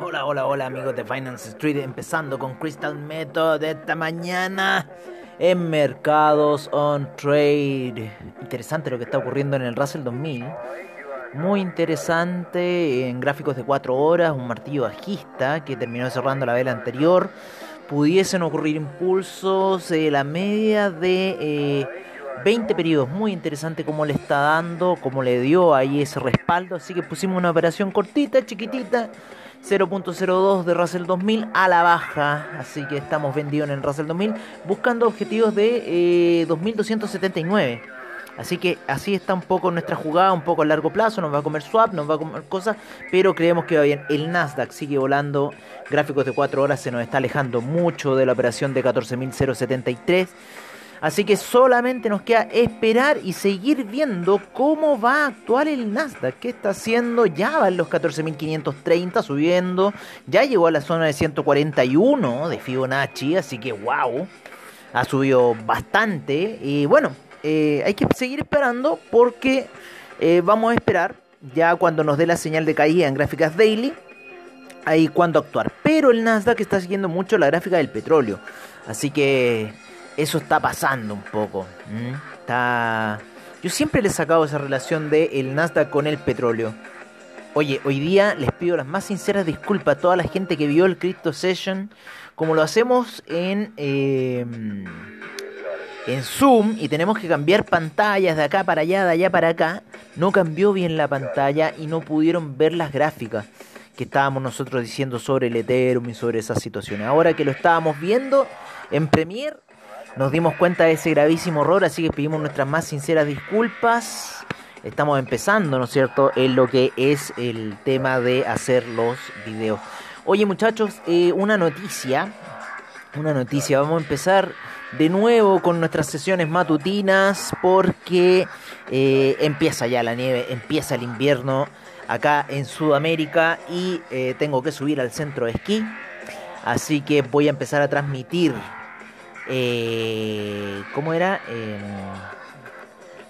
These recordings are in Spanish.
Hola, hola, hola amigos de Finance Street, empezando con Crystal Method esta mañana en mercados on trade. Interesante lo que está ocurriendo en el Russell 2000. Muy interesante en gráficos de 4 horas, un martillo bajista que terminó cerrando la vela anterior. Pudiesen ocurrir impulsos, eh, la media de 20 eh, periodos. Muy interesante cómo le está dando, cómo le dio ahí ese respaldo. Así que pusimos una operación cortita, chiquitita 0.02 de Russell 2000 a la baja. Así que estamos vendidos en el Russell 2000 buscando objetivos de 2279. Así que así está un poco nuestra jugada, un poco a largo plazo. Nos va a comer swap, nos va a comer cosas, pero creemos que va bien. El Nasdaq sigue volando. Gráficos de 4 horas se nos está alejando mucho de la operación de 14.073. Así que solamente nos queda esperar y seguir viendo cómo va a actuar el Nasdaq. ¿Qué está haciendo? Ya va en los 14.530 subiendo. Ya llegó a la zona de 141 de Fibonacci. Así que wow. Ha subido bastante. Y bueno, eh, hay que seguir esperando porque eh, vamos a esperar ya cuando nos dé la señal de caída en gráficas daily. Ahí cuando actuar. Pero el Nasdaq está siguiendo mucho la gráfica del petróleo. Así que eso está pasando un poco. Está... Yo siempre le he sacado esa relación de el Nasdaq con el petróleo. Oye, hoy día les pido las más sinceras disculpas a toda la gente que vio el Crypto Session, como lo hacemos en, em, en Zoom y tenemos que cambiar pantallas de acá para allá, de allá para acá. No cambió bien la pantalla y no pudieron ver las gráficas que estábamos nosotros diciendo sobre el Ethereum y sobre esas situaciones. Ahora que lo estábamos viendo en Premiere, nos dimos cuenta de ese gravísimo error, así que pedimos nuestras más sinceras disculpas. Estamos empezando, ¿no es cierto?, en lo que es el tema de hacer los videos. Oye muchachos, eh, una noticia, una noticia, vamos a empezar de nuevo con nuestras sesiones matutinas porque eh, empieza ya la nieve, empieza el invierno acá en Sudamérica y eh, tengo que subir al centro de esquí. Así que voy a empezar a transmitir eh, ¿cómo era?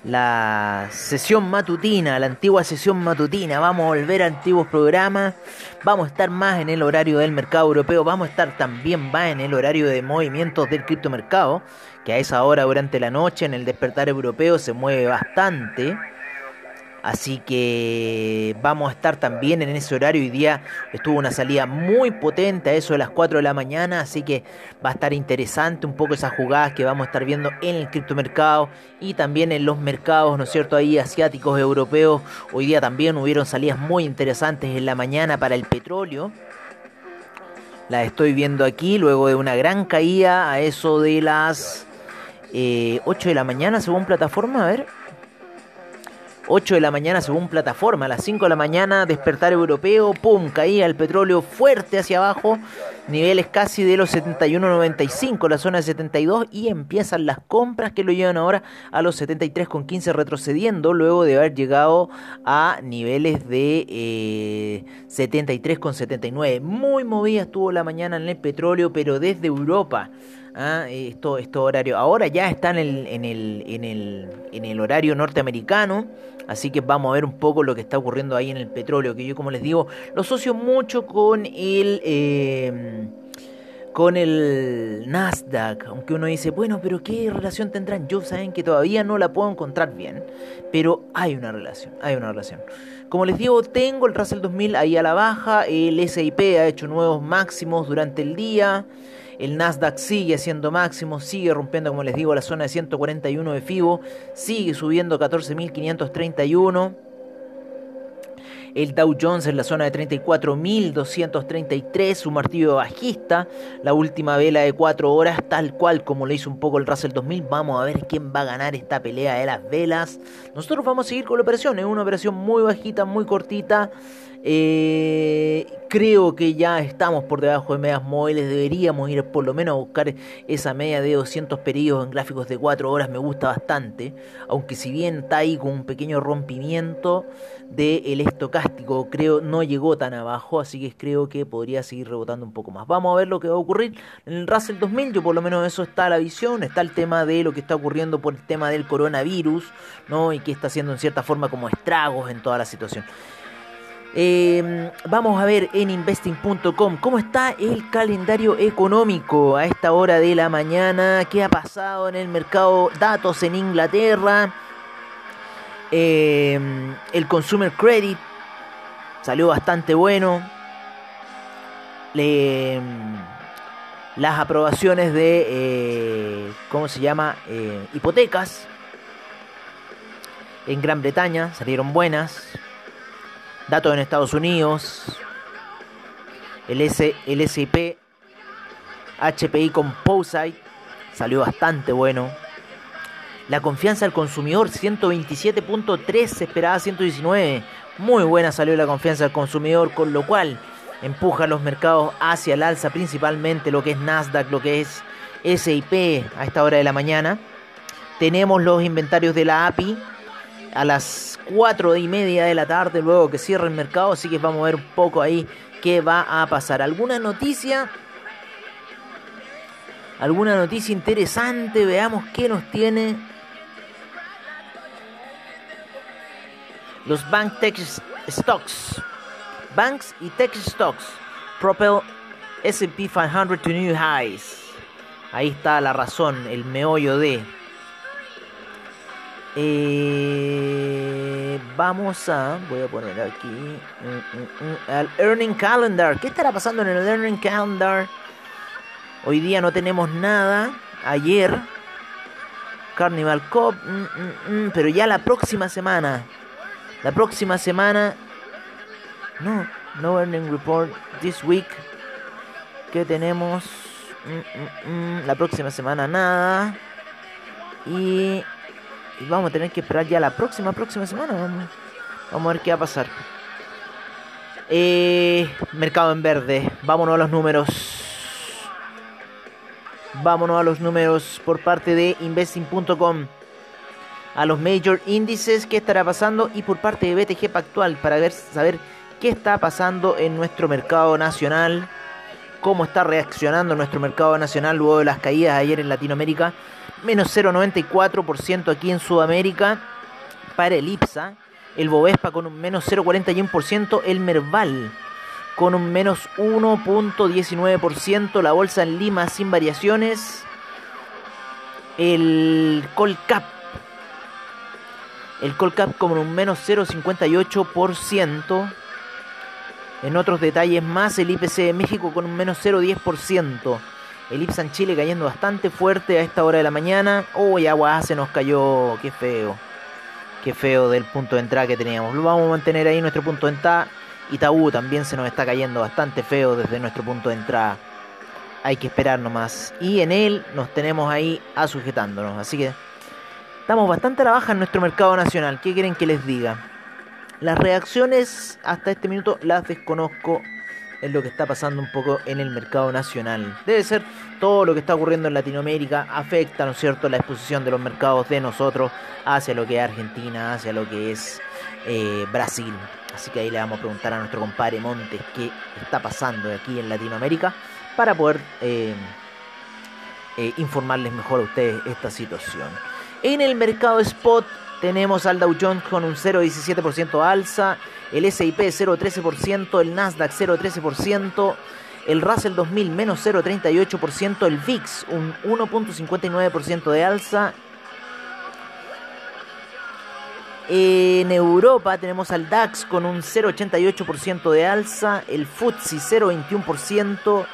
La sesión matutina, la antigua sesión matutina. Vamos a volver a antiguos programas. Vamos a estar más en el horario del mercado europeo. Vamos a estar también más en el horario de movimientos del criptomercado. Que a esa hora durante la noche en el despertar europeo se mueve bastante. Así que vamos a estar también en ese horario. Hoy día estuvo una salida muy potente a eso de las 4 de la mañana. Así que va a estar interesante un poco esas jugadas que vamos a estar viendo en el criptomercado y también en los mercados, ¿no es cierto? Ahí asiáticos, europeos. Hoy día también hubieron salidas muy interesantes en la mañana para el petróleo. La estoy viendo aquí luego de una gran caída a eso de las 8 eh, de la mañana según plataforma. A ver. 8 de la mañana según plataforma, a las 5 de la mañana despertar europeo, pum, caía el petróleo fuerte hacia abajo, niveles casi de los 71.95, la zona de 72 y empiezan las compras que lo llevan ahora a los 73.15 retrocediendo luego de haber llegado a niveles de eh, 73.79. Muy movida estuvo la mañana en el petróleo, pero desde Europa. ¿Ah? esto, esto horario. Ahora ya están en el, en, el, en, el, en el horario norteamericano. Así que vamos a ver un poco lo que está ocurriendo ahí en el petróleo, que yo como les digo, lo asocio mucho con el... Eh, con el Nasdaq, aunque uno dice, bueno, pero ¿qué relación tendrán? Yo saben que todavía no la puedo encontrar bien, pero hay una relación, hay una relación. Como les digo, tengo el Russell 2000 ahí a la baja, el SIP ha hecho nuevos máximos durante el día, el Nasdaq sigue haciendo máximos, sigue rompiendo, como les digo, la zona de 141 de FIBO, sigue subiendo 14.531. El Dow Jones en la zona de 34.233, su martillo bajista, la última vela de 4 horas, tal cual como lo hizo un poco el Russell 2000. Vamos a ver quién va a ganar esta pelea de las velas. Nosotros vamos a seguir con la operación, es una operación muy bajita, muy cortita. Eh, creo que ya estamos por debajo de medias móviles. Deberíamos ir por lo menos a buscar esa media de 200 periodos en gráficos de 4 horas. Me gusta bastante. Aunque si bien está ahí con un pequeño rompimiento del estocástico, creo no llegó tan abajo. Así que creo que podría seguir rebotando un poco más. Vamos a ver lo que va a ocurrir en el Russell 2000. Yo por lo menos eso está a la visión. Está el tema de lo que está ocurriendo por el tema del coronavirus. ¿no? Y que está haciendo en cierta forma como estragos en toda la situación. Eh, vamos a ver en investing.com cómo está el calendario económico a esta hora de la mañana, qué ha pasado en el mercado datos en Inglaterra. Eh, el Consumer Credit salió bastante bueno. las aprobaciones de, eh, ¿cómo se llama? hipotecas en Gran Bretaña salieron buenas. Datos en Estados Unidos. El, S, el SIP HPI Composite salió bastante bueno. La confianza del consumidor 127.3 se esperaba 119. Muy buena salió la confianza del consumidor, con lo cual empuja los mercados hacia el alza, principalmente lo que es Nasdaq, lo que es SIP a esta hora de la mañana. Tenemos los inventarios de la API a las 4 y media de la tarde, luego que cierre el mercado. Así que vamos a ver un poco ahí qué va a pasar. ¿Alguna noticia? ¿Alguna noticia interesante? Veamos qué nos tiene. Los Bank Tech Stocks. Banks y Tech Stocks. Propel SP 500 to new highs. Ahí está la razón, el meollo de eh, vamos a, voy a poner aquí, mm, mm, mm, al Earning Calendar. ¿Qué estará pasando en el Earning Calendar? Hoy día no tenemos nada. Ayer, Carnival Cup, pero ya la próxima semana. La próxima semana, no, no Earning Report this week. ¿Qué tenemos? La próxima semana nada. Y y vamos a tener que esperar ya la próxima, próxima semana. Vamos, a ver qué va a pasar. Eh, mercado en verde. Vámonos a los números. Vámonos a los números por parte de investing.com. A los major índices, qué estará pasando. Y por parte de BTG Pactual para ver, saber qué está pasando en nuestro mercado nacional. Cómo está reaccionando nuestro mercado nacional luego de las caídas ayer en Latinoamérica menos 0,94% aquí en Sudamérica para el IPSA, el Bovespa con un menos 0,41%, el Merval con un menos 1.19%, la bolsa en Lima sin variaciones, el Colcap, el Colcap con un menos 0,58%, en otros detalles más, el IPC de México con un menos 0,10%. El Ipsan Chile cayendo bastante fuerte a esta hora de la mañana. Uy, agua se nos cayó. Qué feo. Qué feo del punto de entrada que teníamos. Lo vamos a mantener ahí nuestro punto de entrada. Itaú también se nos está cayendo bastante feo desde nuestro punto de entrada. Hay que esperar nomás. Y en él nos tenemos ahí a sujetándonos. Así que estamos bastante a la baja en nuestro mercado nacional. ¿Qué quieren que les diga? Las reacciones hasta este minuto las desconozco es lo que está pasando un poco en el mercado nacional. Debe ser todo lo que está ocurriendo en Latinoamérica afecta, ¿no es cierto?, la exposición de los mercados de nosotros hacia lo que es Argentina, hacia lo que es eh, Brasil. Así que ahí le vamos a preguntar a nuestro compadre Montes qué está pasando aquí en Latinoamérica para poder eh, eh, informarles mejor a ustedes esta situación. En el mercado spot tenemos al Dow Jones con un 0,17% alza, el S&P 0,13%, el Nasdaq 0,13%, el Russell 2000 menos 0,38%, el VIX un 1,59% de alza. En Europa tenemos al DAX con un 0,88% de alza, el FTSE 0,21%,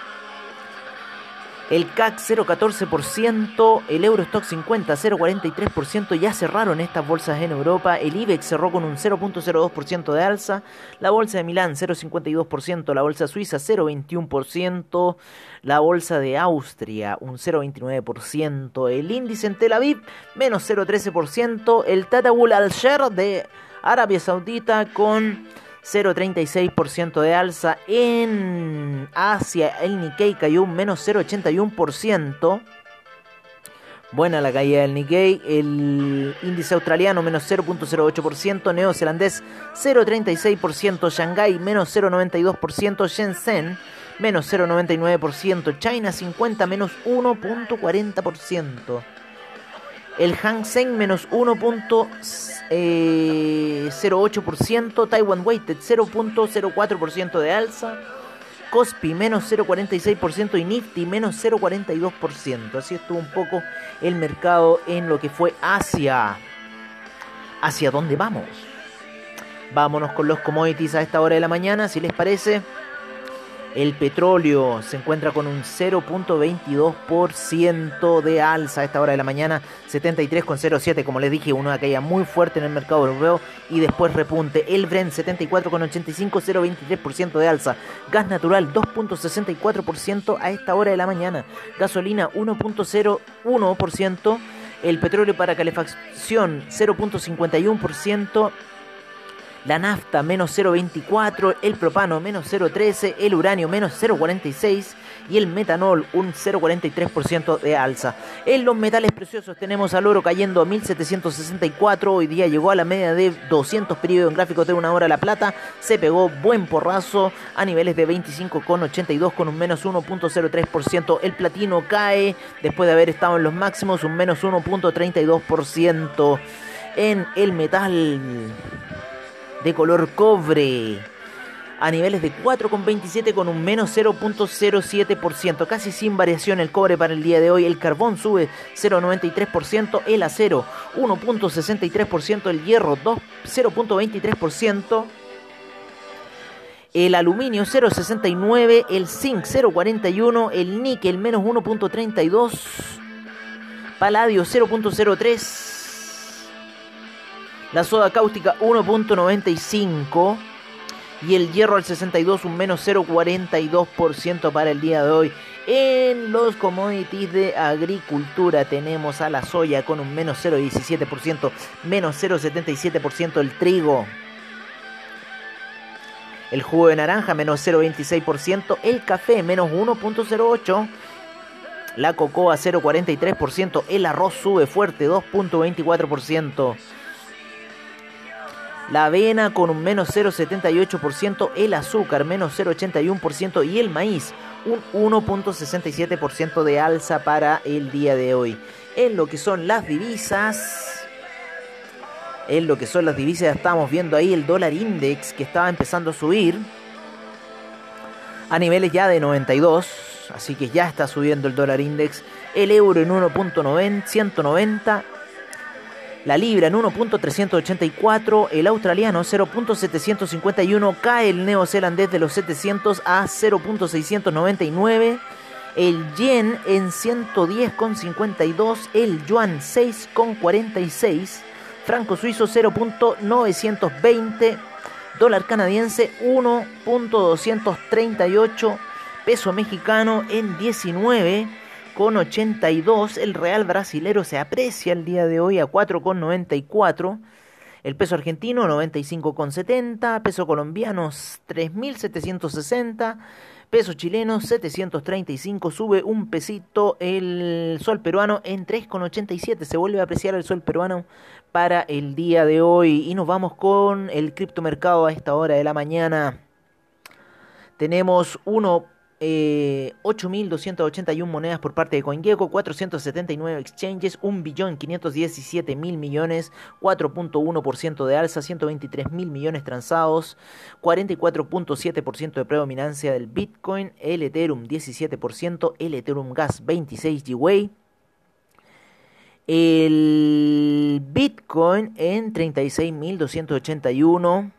el CAC 0,14%, el Eurostock 50 0,43%, ya cerraron estas bolsas en Europa, el IBEX cerró con un 0,02% de alza, la bolsa de Milán 0,52%, la bolsa suiza 0,21%, la bolsa de Austria un 0,29%, el índice en Tel Aviv menos 0,13%, el Tadawul Al-Sher de Arabia Saudita con 0,36% de alza. En Asia el Nikkei cayó un menos 0,81%. Buena la caída del Nikkei. El índice australiano menos 0.08%. Neozelandés 0.36%. Shanghai menos 0.92%. Shenzhen menos 0.99%. China 50 menos 1.40%. El Hang Seng menos 1.08%. Taiwan Weighted 0.04% de alza. Cospi menos 0,46% y Nifty menos 0,42%. Así estuvo un poco el mercado en lo que fue Asia. ¿Hacia dónde vamos? Vámonos con los commodities a esta hora de la mañana, si les parece. El petróleo se encuentra con un 0.22% de alza a esta hora de la mañana, 73,07, como les dije, una caída muy fuerte en el mercado europeo y después repunte. El Brent 74,85, 0.23% de alza. Gas natural 2.64% a esta hora de la mañana. Gasolina 1.01%. El petróleo para calefacción 0.51% la nafta menos 0,24, el propano menos 0,13, el uranio menos 0,46 y el metanol un 0,43% de alza. En los metales preciosos tenemos al oro cayendo a 1764, hoy día llegó a la media de 200 periodos en gráficos de una hora la plata, se pegó buen porrazo a niveles de 25,82 con un menos 1.03%, el platino cae después de haber estado en los máximos un menos 1.32% en el metal de color cobre a niveles de 4,27 con un menos 0.07%, casi sin variación el cobre para el día de hoy, el carbón sube 0.93%, el acero 1.63%, el hierro 0.23%, el aluminio 0.69, el zinc 0.41, el níquel menos 1.32, paladio 0.03, la soda cáustica 1.95 y el hierro al 62 un menos 0.42% para el día de hoy. En los commodities de agricultura tenemos a la soya con un menos 0.17%, menos 0.77% el trigo. El jugo de naranja menos 0.26%, el café menos 1.08%. La cocoa 0.43%, el arroz sube fuerte 2.24%. La avena con un menos 0,78%, el azúcar menos 0,81% y el maíz un 1.67% de alza para el día de hoy. En lo que son las divisas, en lo que son las divisas estamos viendo ahí el dólar index que estaba empezando a subir a niveles ya de 92, así que ya está subiendo el dólar index, el euro en 1.190 la libra en 1.384, el australiano 0.751, cae el neozelandés de los 700 a 0.699, el yen en 110,52, el yuan 6,46, franco suizo 0.920, dólar canadiense 1.238, peso mexicano en 19 con 82. El real brasilero se aprecia el día de hoy a 4,94. El peso argentino 95,70. Peso colombiano 3.760. Peso chileno 735. Sube un pesito el sol peruano en 3,87. Se vuelve a apreciar el sol peruano para el día de hoy. Y nos vamos con el criptomercado a esta hora de la mañana. Tenemos uno eh, 8.281 monedas por parte de CoinGecko, 479 exchanges, 1.517.000 millones, 4.1% de alza, 123.000 millones transados, 44.7% de predominancia del Bitcoin, el Ethereum 17%, el Ethereum Gas 26 GWay. El Bitcoin en 36.281.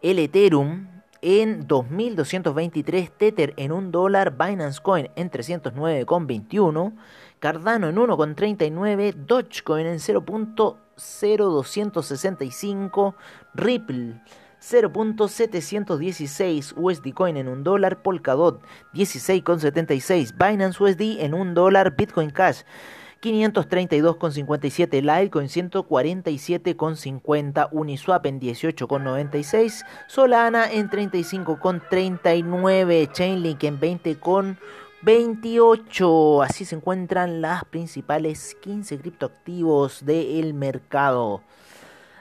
El Ethereum en 2.223, Tether en 1 dólar, Binance Coin en 309,21, Cardano en 1,39, Dogecoin en 0.0265, Ripple 0.716 USD Coin en 1 dólar, Polkadot 16,76, Binance USD en 1 dólar, Bitcoin Cash 532,57 Litecoin 147,50 Uniswap en 18,96 Solana en 35,39 Chainlink en 20,28 Así se encuentran las principales 15 criptoactivos del mercado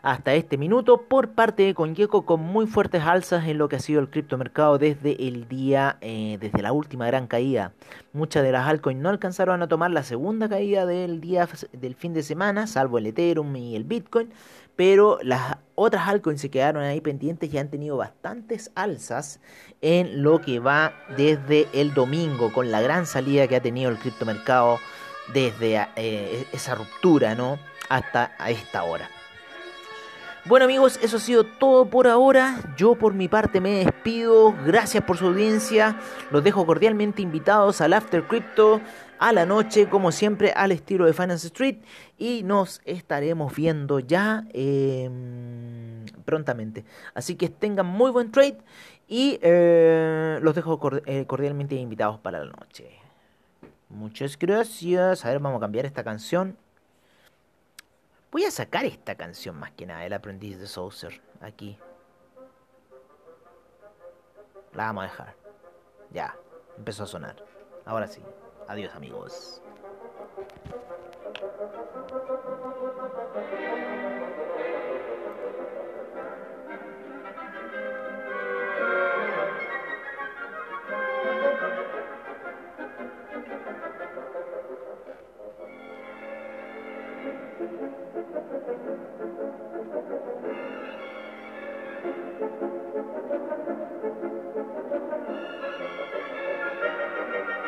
hasta este minuto por parte de CoinGecko con muy fuertes alzas en lo que ha sido el criptomercado desde el día, eh, desde la última gran caída. Muchas de las altcoins no alcanzaron a tomar la segunda caída del día del fin de semana, salvo el Ethereum y el Bitcoin, pero las otras altcoins se quedaron ahí pendientes y han tenido bastantes alzas en lo que va desde el domingo con la gran salida que ha tenido el criptomercado desde eh, esa ruptura, ¿no? Hasta a esta hora. Bueno amigos, eso ha sido todo por ahora. Yo por mi parte me despido. Gracias por su audiencia. Los dejo cordialmente invitados al After Crypto a la noche, como siempre, al estilo de Finance Street. Y nos estaremos viendo ya em, prontamente. Así que tengan muy buen trade y eh, los dejo eh, cordialmente invitados para la noche. Muchas gracias. A ver, vamos a cambiar esta canción. Voy a sacar esta canción más que nada, El aprendiz de Saucer, aquí. La vamos a dejar. Ya, empezó a sonar. Ahora sí. Adiós amigos. Thank you.